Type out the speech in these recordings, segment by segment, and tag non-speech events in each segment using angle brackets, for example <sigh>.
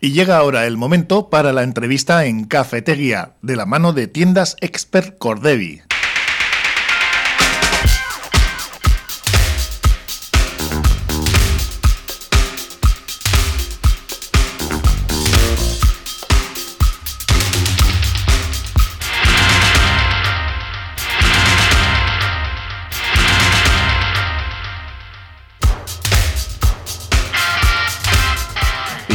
Y llega ahora el momento para la entrevista en Cafetería, de la mano de tiendas Expert Cordevi.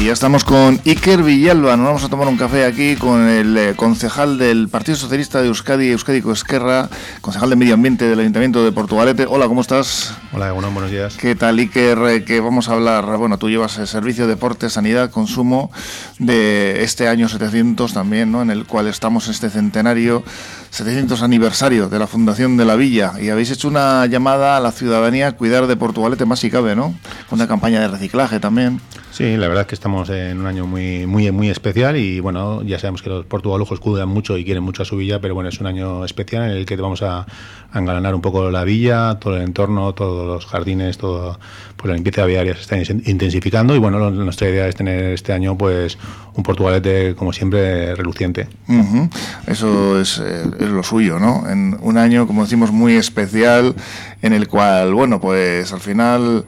Y ya estamos con Iker Villalba. Nos vamos a tomar un café aquí con el eh, concejal del Partido Socialista de Euskadi, Euskadi Esquerra, concejal de Medio Ambiente del Ayuntamiento de Portugalete. Hola, ¿cómo estás? Hola, bueno, buenos días. ¿Qué tal, Iker? Eh, que vamos a hablar, bueno, tú llevas el Servicio de Deporte, Sanidad, Consumo de este año 700 también, ¿no? En el cual estamos este centenario 700 aniversario de la Fundación de la Villa y habéis hecho una llamada a la ciudadanía a cuidar de Portugalete más si cabe, ¿no? Una campaña de reciclaje también. Sí, la verdad es que estamos en un año muy muy muy especial y bueno, ya sabemos que los portugalujos cuidan mucho y quieren mucho a su villa, pero bueno, es un año especial en el que vamos a, a engalanar un poco la villa, todo el entorno, todos los jardines, todo pues la limpieza viaria se está intensificando y bueno, nuestra idea es tener este año pues un Portugalete como siempre reluciente. Eso es, eh, es lo suyo, ¿no? En un año, como decimos, muy especial en el cual, bueno, pues al final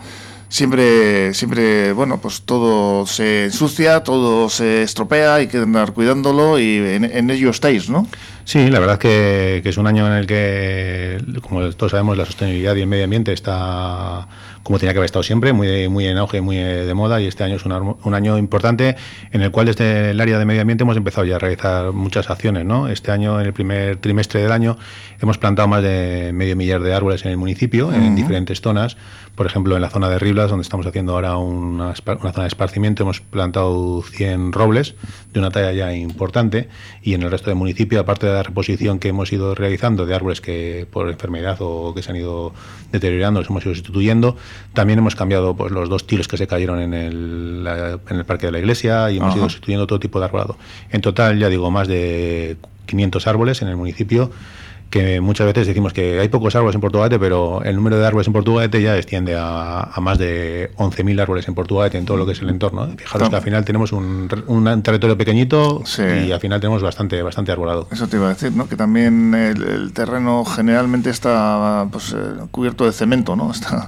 siempre, siempre, bueno, pues todo se ensucia, todo se estropea, hay que andar cuidándolo y en, ello estáis, ¿no? Sí, la verdad que, que, es un año en el que, como todos sabemos, la sostenibilidad y el medio ambiente está como tenía que haber estado siempre, muy, muy en auge, muy de moda, y este año es un, un, año importante en el cual desde el área de medio ambiente hemos empezado ya a realizar muchas acciones. ¿no? Este año, en el primer trimestre del año, hemos plantado más de medio millar de árboles en el municipio, en diferentes zonas. Por ejemplo, en la zona de Riblas, donde estamos haciendo ahora una, una, zona de esparcimiento, hemos plantado 100 robles de una talla ya importante, y en el resto del municipio, aparte de la reposición que hemos ido realizando de árboles que por enfermedad o que se han ido deteriorando, los hemos ido sustituyendo, también hemos cambiado pues, los dos tiros que se cayeron en el, en el parque de la iglesia y hemos ido sustituyendo todo tipo de arbolado. En total, ya digo, más de 500 árboles en el municipio que muchas veces decimos que hay pocos árboles en Portugalete, pero el número de árboles en Portugalete ya extiende a, más de 11.000 árboles en Portugalete en todo lo que es el entorno. Fijaros que al final tenemos un, un territorio pequeñito y al final tenemos bastante bastante arbolado. Eso te iba a decir, ¿no? que también el, terreno generalmente está pues, eh, cubierto de cemento, ¿no? <laughs> Está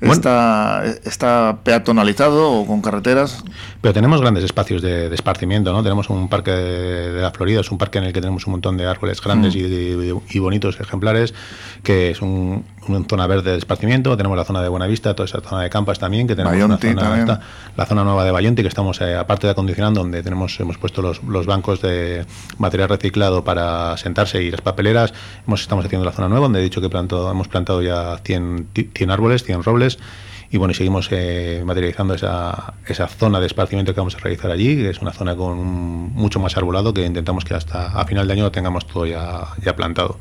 está, está peatonalizado o con carreteras. Pero tenemos grandes espacios de, esparcimiento, ¿no? Tenemos un parque de, la Florida, es un parque en el que tenemos un montón de árboles grandes mm. y, y, bonitos ejemplares, que es un, una zona verde de esparcimiento, tenemos la zona de Buenavista, toda esa zona de Campas también, que tenemos una zona, la zona nueva de Bayonti, que estamos, eh, aparte de acondicionando, donde tenemos hemos puesto los, los, bancos de material reciclado para sentarse y las papeleras, hemos, estamos haciendo la zona nueva, donde he dicho que planto, hemos plantado ya 100, 100 árboles, 100 robles, y bueno, seguimos eh, materializando esa, esa zona de esparcimiento que vamos a realizar allí, que es una zona con mucho más arbolado que intentamos que hasta a final de año lo tengamos todo ya, ya plantado.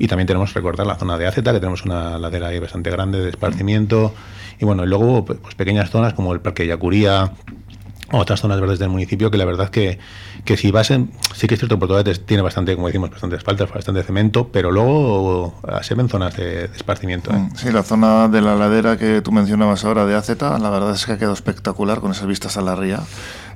Y también tenemos que recordar la zona de Aceta, que tenemos una ladera ahí bastante grande de esparcimiento. Y bueno, y luego pues, pues, pequeñas zonas como el Parque Yacuría, otras zonas verdes del municipio que la verdad que, que si vas en, sí que es cierto Portugal tiene bastante como decimos bastante asfalto bastante cemento pero luego se ven zonas de, esparcimiento ¿eh? sí la zona de la ladera que tú mencionabas ahora de Aceta la verdad es que ha quedado espectacular con esas vistas a la ría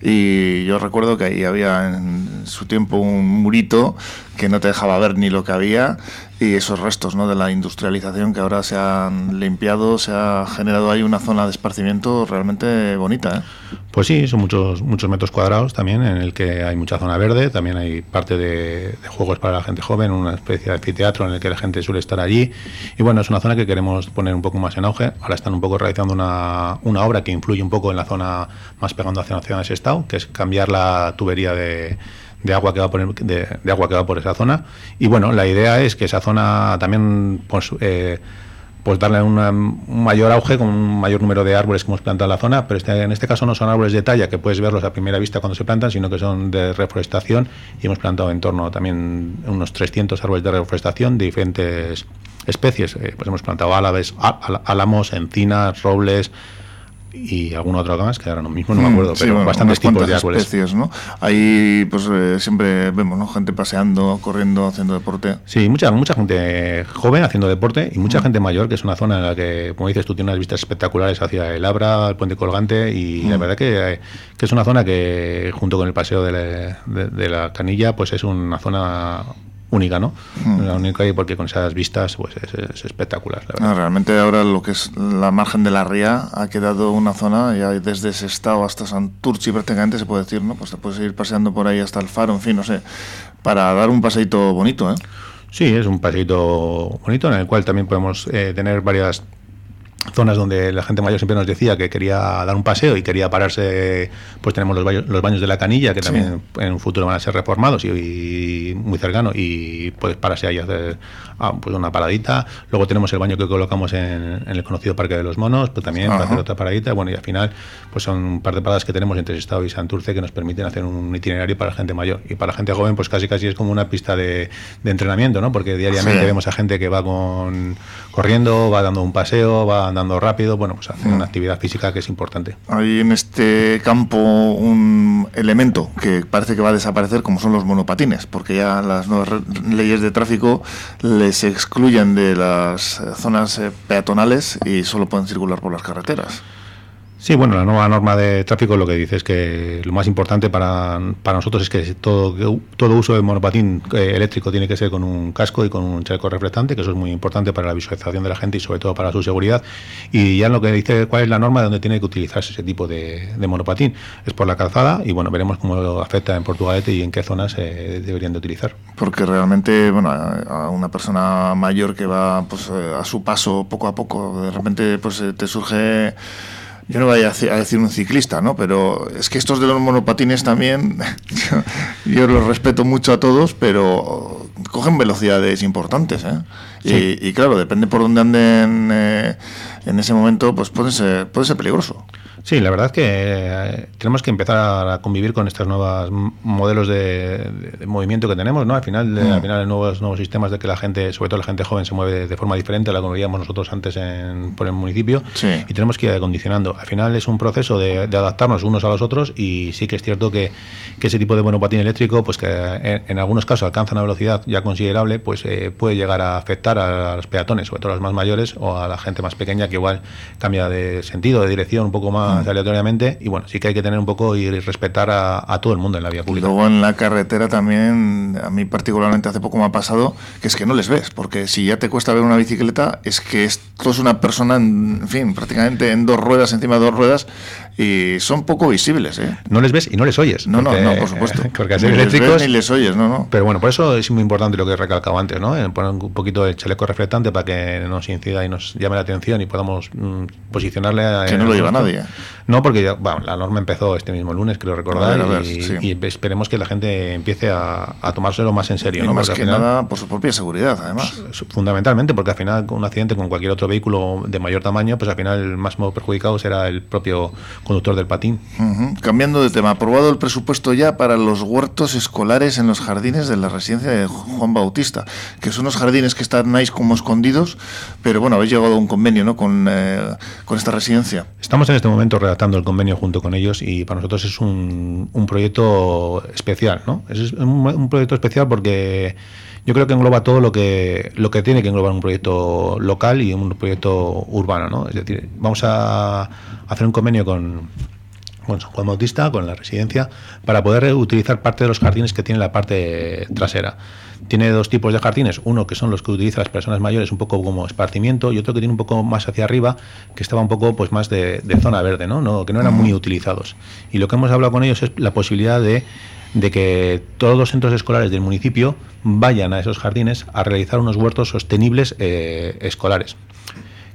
y yo recuerdo que ahí había en su tiempo un murito que no te dejaba ver ni lo que había y esos restos ¿no? de la industrialización que ahora se han limpiado, se ha generado ahí una zona de esparcimiento realmente bonita. ¿eh? Pues sí, son muchos, muchos metros cuadrados también en el que hay mucha zona verde, también hay parte de, juegos para la gente joven, una especie de anfiteatro en el que la gente suele estar allí y bueno, es una zona que queremos poner un poco más en auge. Ahora están un poco realizando una, una obra que influye un poco en la zona más pegando hacia la ciudad de Que es cambiar la tubería de agua que va por de, agua que va por esa zona y bueno la idea es que esa zona también pues eh, pues darle un mayor auge con un mayor número de árboles que hemos plantado en la zona, pero este, en este caso no son árboles de talla que puedes verlos a primera vista cuando se plantan, sino que son de reforestación y hemos plantado en torno también unos 300 árboles de reforestación de diferentes especies. Eh, pues hemos plantado álamos, encinas, robles, y alguna otra más que ahora mismo no me mm, acuerdo, pero bastantes tipos de árboles. especies, ¿no? Ahí pues eh, siempre vemos, ¿no? Gente paseando, corriendo, haciendo deporte. Sí, mucha mucha gente joven haciendo deporte y mucha mm. gente mayor, que es una zona en la que, como dices, tú tienes unas vistas espectaculares hacia el Abra, el puente colgante y la mm. verdad que, que, es una zona que junto con el paseo de la, de la Canilla, pues es una zona única, ¿no? Hmm. La única y porque con esas vistas pues es, espectacular. realmente ahora lo que es la margen de la ría ha quedado una zona, ya desde ese estado hasta Santurchi prácticamente se puede decir, ¿no? Pues te puedes ir paseando por ahí hasta el faro, en fin, no sé, para dar un paseito bonito, ¿eh? Sí, es un paseito bonito en el cual también podemos eh, tener varias zonas donde la gente mayor siempre nos decía que quería dar un paseo y quería pararse, pues tenemos los baños, los baños de la canilla, que también en un futuro van a ser reformados y, muy cercano, y puedes pararse ahí a hacer ah, pues una paradita. Luego tenemos el baño que colocamos en, el conocido Parque de los Monos, pues también para hacer otra paradita. Bueno, y al final, pues son un par de paradas que tenemos entre Estado y Santurce que nos permiten hacer un itinerario para gente mayor. Y para gente joven, pues casi casi es como una pista de, entrenamiento, ¿no? Porque diariamente vemos a gente que va con corriendo, va dando un paseo, va andando rápido, bueno, pues hace una mm. actividad física que es importante. Hay en este campo un elemento que parece que va a desaparecer, como son los monopatines, porque ya las nuevas leyes de tráfico les excluyen de las zonas eh, peatonales y solo pueden circular por las carreteras. Sí, bueno, la nueva norma de tráfico lo que dice es que lo más importante para, para nosotros es que todo, todo uso de monopatín eh, eléctrico tiene que ser con un casco y con un chaleco reflectante, que eso es muy importante para la visualización de la gente y sobre todo para su seguridad. Y ya lo que dice cuál es la norma de donde tiene que utilizarse ese tipo de, monopatín es por la calzada y bueno, veremos cómo afecta en Portugalete y en qué zonas se deberían de utilizar. Porque realmente, bueno, a una persona mayor que va pues, eh, a su paso poco a poco, de repente pues eh, te surge yo no voy a decir un ciclista, ¿no? Pero es que estos de los monopatines también, <laughs> yo, los respeto mucho a todos, pero cogen velocidades importantes, ¿eh? Y, claro, depende por dónde anden eh, en ese momento, pues puede ser, puede ser peligroso. Sí, la verdad es que eh, tenemos que empezar a convivir con estos nuevos modelos de, movimiento que tenemos, ¿no? Al final, al mm. final nuevos, nuevos sistemas de que la gente, sobre todo la gente joven, se mueve de forma diferente a la que veíamos nosotros antes en, por el municipio y tenemos que ir acondicionando. Al final es un proceso de, adaptarnos unos a los otros y sí que es cierto que, que ese tipo de monopatín eléctrico, pues que en, algunos casos alcanza una velocidad ya considerable, pues eh, puede llegar a afectar a, los peatones, sobre todo a los más mayores o a la gente más pequeña que igual cambia de sentido, de dirección un poco más aleatoriamente y bueno, sí que hay que tener un poco y respetar a, todo el mundo en la vía pública. Luego en la carretera también, a mí particularmente hace poco me ha pasado, que es que no les ves, porque si ya te cuesta ver una bicicleta, es que esto es una persona, en fin, prácticamente en dos ruedas, encima de dos ruedas, y son poco visibles. ¿eh? No les ves y no les oyes. No, no, no, por supuesto. <laughs> Porque ni eléctricos. Les ni les oyes, no, no. Pero bueno, por eso es muy importante lo que he recalcado antes, ¿no? Poner un poquito de chaleco reflectante para que nos incida y nos llame la atención y podamos mm, posicionarle a. Que no lo lleva nadie. No, porque ya, bueno, la norma empezó este mismo lunes, creo recordar, y, esperemos que la gente empiece a, tomárselo más en serio. ¿no? más que nada por su propia seguridad, además. Fundamentalmente, porque al final un accidente con cualquier otro vehículo de mayor tamaño, pues al final el más perjudicado será el propio conductor del patín. Cambiando de tema, aprobado el presupuesto ya para los huertos escolares en los jardines de la residencia de Juan Bautista, que son unos jardines que están ahí como escondidos, pero bueno, habéis llegado a un convenio ¿no? con, eh, con esta residencia. Estamos en este momento redactando el convenio junto con ellos y para nosotros es un, un proyecto especial, ¿no? Es un, proyecto especial porque yo creo que engloba todo lo que lo que tiene que englobar un proyecto local y un proyecto urbano, ¿no? Es decir, vamos a hacer un convenio con con San Juan Bautista, con la residencia, para poder utilizar parte de los jardines que tiene la parte trasera. Tiene dos tipos de jardines, uno que son los que utilizan las personas mayores un poco como esparcimiento y otro que tiene un poco más hacia arriba, que estaba un poco pues más de, zona verde, ¿no? que no eran muy utilizados. Y lo que hemos hablado con ellos es la posibilidad de, que todos los centros escolares del municipio vayan a esos jardines a realizar unos huertos sostenibles eh, escolares.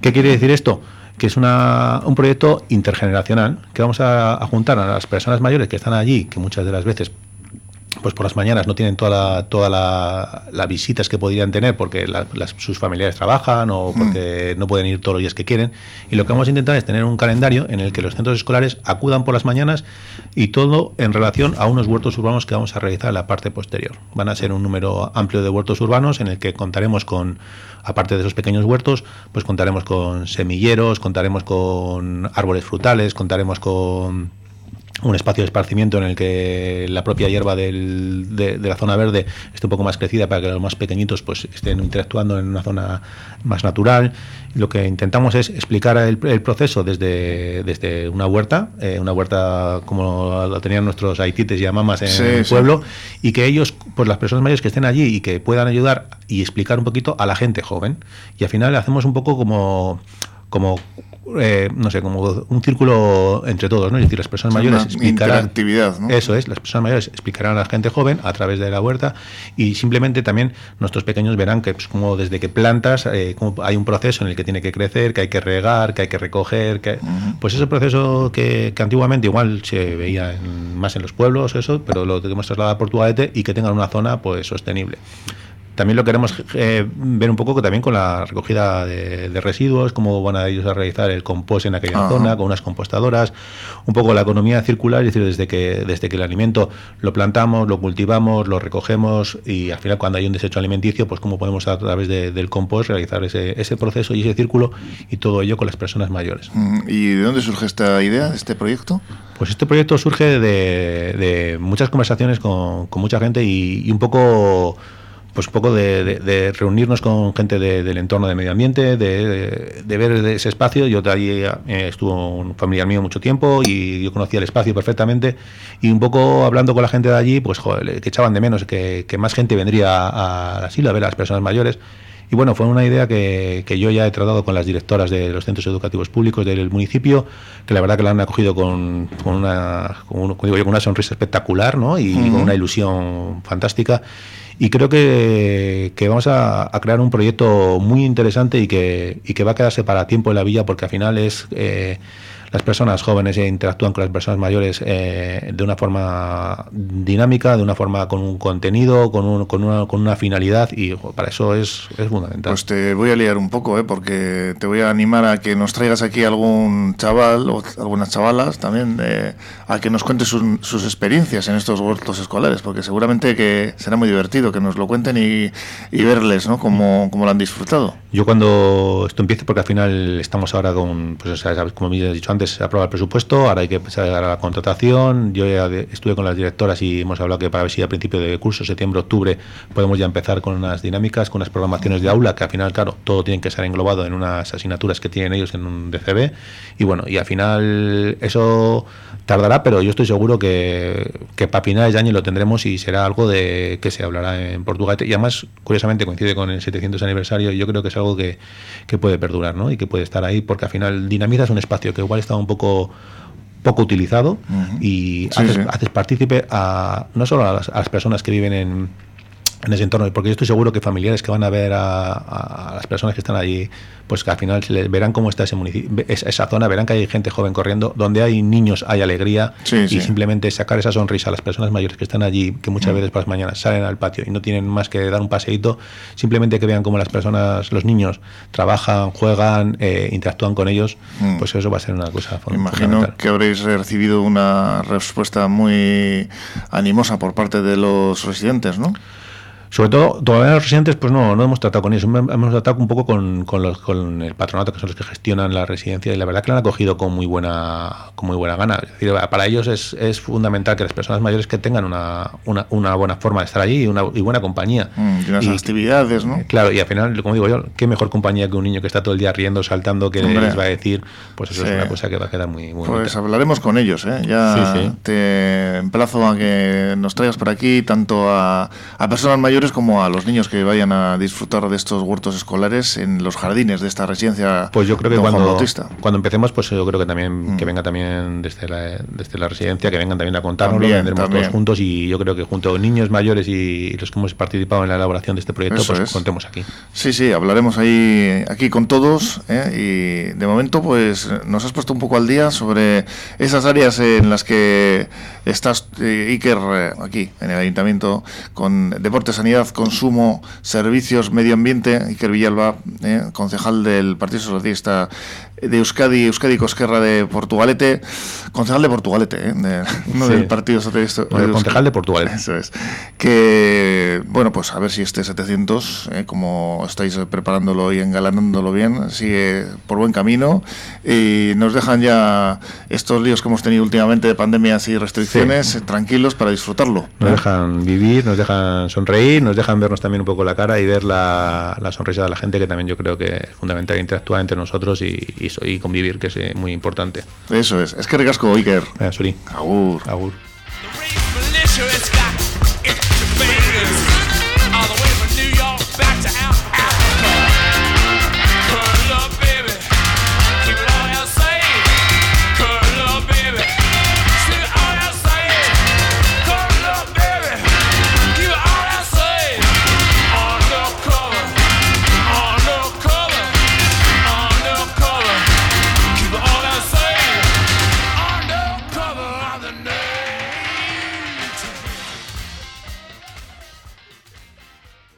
¿Qué quiere decir esto? Que es una, un proyecto intergeneracional que vamos a, juntar a las personas mayores que están allí, que muchas de las veces pues por las mañanas no tienen toda todas las visitas que podrían tener porque sus familiares trabajan o mm. porque no pueden ir todos los días que quieren. Y lo que vamos a intentar es tener un calendario en el que los centros escolares acudan por las mañanas y todo en relación a unos huertos urbanos que vamos a realizar en la parte posterior. Van a ser un número amplio de huertos urbanos en el que contaremos con, aparte de esos pequeños huertos, pues contaremos con semilleros, contaremos con árboles frutales, contaremos con un espacio de esparcimiento en el que la propia hierba del, de, la zona verde esté un poco más crecida para que los más pequeñitos pues estén interactuando en una zona más natural. Lo que intentamos es explicar el, proceso desde, desde una huerta, eh, una huerta como lo tenían nuestros haitites y amamas en el pueblo, y que ellos, pues las personas mayores que estén allí y que puedan ayudar y explicar un poquito a la gente joven. Y al final hacemos un poco como como eh, no sé, como un círculo entre todos, ¿no? Es decir, las personas mayores explicarán. ¿no? Eso es, las personas mayores explicarán a la gente joven a través de la huerta y simplemente también nuestros pequeños verán que, pues, como desde que plantas, eh, como hay un proceso en el que tiene que crecer, que hay que regar, que hay que recoger, que. Pues ese proceso que, antiguamente igual se veía más en los pueblos, eso, pero lo tenemos trasladado a Portugalete y que tengan una zona pues sostenible. También lo queremos eh, ver un poco también con la recogida de, residuos, cómo van a ellos a realizar el compost en aquella zona, con unas compostadoras, un poco la economía circular, es decir, desde que, desde que el alimento lo plantamos, lo cultivamos, lo recogemos y al final cuando hay un desecho alimenticio, pues cómo podemos a través del compost realizar ese, ese proceso y ese círculo y todo ello con las personas mayores. Mm, ¿Y de dónde surge esta idea, este proyecto? Pues este proyecto surge de, muchas conversaciones con, mucha gente y un poco pues un poco de, reunirnos con gente del entorno de medio ambiente, de, ver ese espacio. Yo allí eh, estuvo un familiar mío mucho tiempo y yo conocía el espacio perfectamente y un poco hablando con la gente de allí, pues joder, que echaban de menos que, más gente vendría a, asilo a ver a las personas mayores. Y bueno, fue una idea que, yo ya he tratado con las directoras de los centros educativos públicos del municipio, que la verdad que la han acogido con, una, con, una sonrisa espectacular ¿no? y con una ilusión fantástica. Y creo que, vamos a, crear un proyecto muy interesante y que, y que va a quedarse para tiempo en la villa porque al final es... Eh, las personas jóvenes interactúan con las personas mayores eh, de una forma dinámica, de una forma con un contenido, con, un, con, una, con una finalidad y para eso es, es, fundamental. Pues te voy a liar un poco, ¿eh? porque te voy a animar a que nos traigas aquí algún chaval o algunas chavalas también a que nos cuentes sus, experiencias en estos huertos escolares, porque seguramente que será muy divertido que nos lo cuenten y, y verles ¿no? cómo, cómo lo han disfrutado. Yo cuando esto empiece, porque al final estamos ahora con, pues, como me has dicho antes, se aprueba el presupuesto, ahora hay que empezar a la contratación. Yo ya estuve con las directoras y hemos hablado que para ver si a principio de curso, septiembre, octubre, podemos ya empezar con unas dinámicas, con unas programaciones de aula, que al final, claro, todo tiene que ser englobado en unas asignaturas que tienen ellos en un DCB. Y bueno, y al final eso tardará, pero yo estoy seguro que, que para finales de año lo tendremos y será algo de que se hablará en Portugal. Y además, curiosamente, coincide con el 700 aniversario y yo creo que es algo que, que puede perdurar ¿no? y que puede estar ahí, porque al final dinamizas un espacio que igual está un poco poco utilizado y haces, partícipe a no solo a las, personas que viven en, en ese entorno, porque yo estoy seguro que familiares que van a ver a, las personas que están allí, pues que al final verán cómo está ese municipio, esa zona, verán que hay gente joven corriendo, donde hay niños hay alegría y simplemente sacar esa sonrisa a las personas mayores que están allí, que muchas mm. veces por las mañanas salen al patio y no tienen más que dar un paseíto, simplemente que vean cómo las personas, los niños trabajan, juegan, eh, interactúan con ellos, mm. pues eso va a ser una cosa Imagino que habréis recibido una respuesta muy animosa por parte de los residentes, ¿no? Sobre todo, todavía los residentes, pues no, no hemos tratado con ellos, hemos tratado un poco con, con, los, con el patronato, que son los que gestionan la residencia, y la verdad que la han acogido con muy buena, con muy buena gana. decir, para ellos es, es fundamental que las personas mayores que tengan una, una, una buena forma de estar allí y una y buena compañía. Mm, y unas actividades, ¿no? Claro, y al final, como digo yo, qué mejor compañía que un niño que está todo el día riendo, saltando, que les va a decir, pues eso es una cosa que va a quedar muy, muy Pues hablaremos con ellos, ¿eh? Ya te emplazo a que nos traigas por aquí tanto a, a personas mayores como a los niños que vayan a disfrutar de estos huertos escolares en los jardines de esta residencia. Pues yo creo que cuando, cuando empecemos, pues yo creo que también que mm. venga también desde la, desde la residencia, que vengan también a contarnos, lo vendremos todos juntos y yo creo que junto a niños mayores y los que hemos participado en la elaboración de este proyecto, pues contemos aquí. Sí, sí, hablaremos ahí aquí con todos ¿eh? y de momento pues nos has puesto un poco al día sobre esas áreas en las que estás, eh, Iker, eh, aquí en el ayuntamiento, con deporte, consumo, servicios, medio ambiente, Iker Villalba, concejal del Partido Socialista de Euskadi, Euskadi Cosquerra de Portugalete, concejal de Portugalete, ¿eh? <laughs> no del Partido Socialista. concejal de Portugalete. Eso es. Que, bueno, pues a ver si este 700, ¿eh? como estáis preparándolo y engalanándolo bien, sigue por buen camino y nos dejan ya estos líos que hemos tenido últimamente de pandemias y restricciones tranquilos para disfrutarlo. Nos dejan vivir, nos dejan sonreír, nos dejan vernos también un poco la cara y ver la, la sonrisa de la gente, que también yo creo que es fundamental interactuar entre nosotros y y, convivir, que es eh, muy importante. Eso es. Es que recasco, Iker. Eh, Suri. Agur. Agur.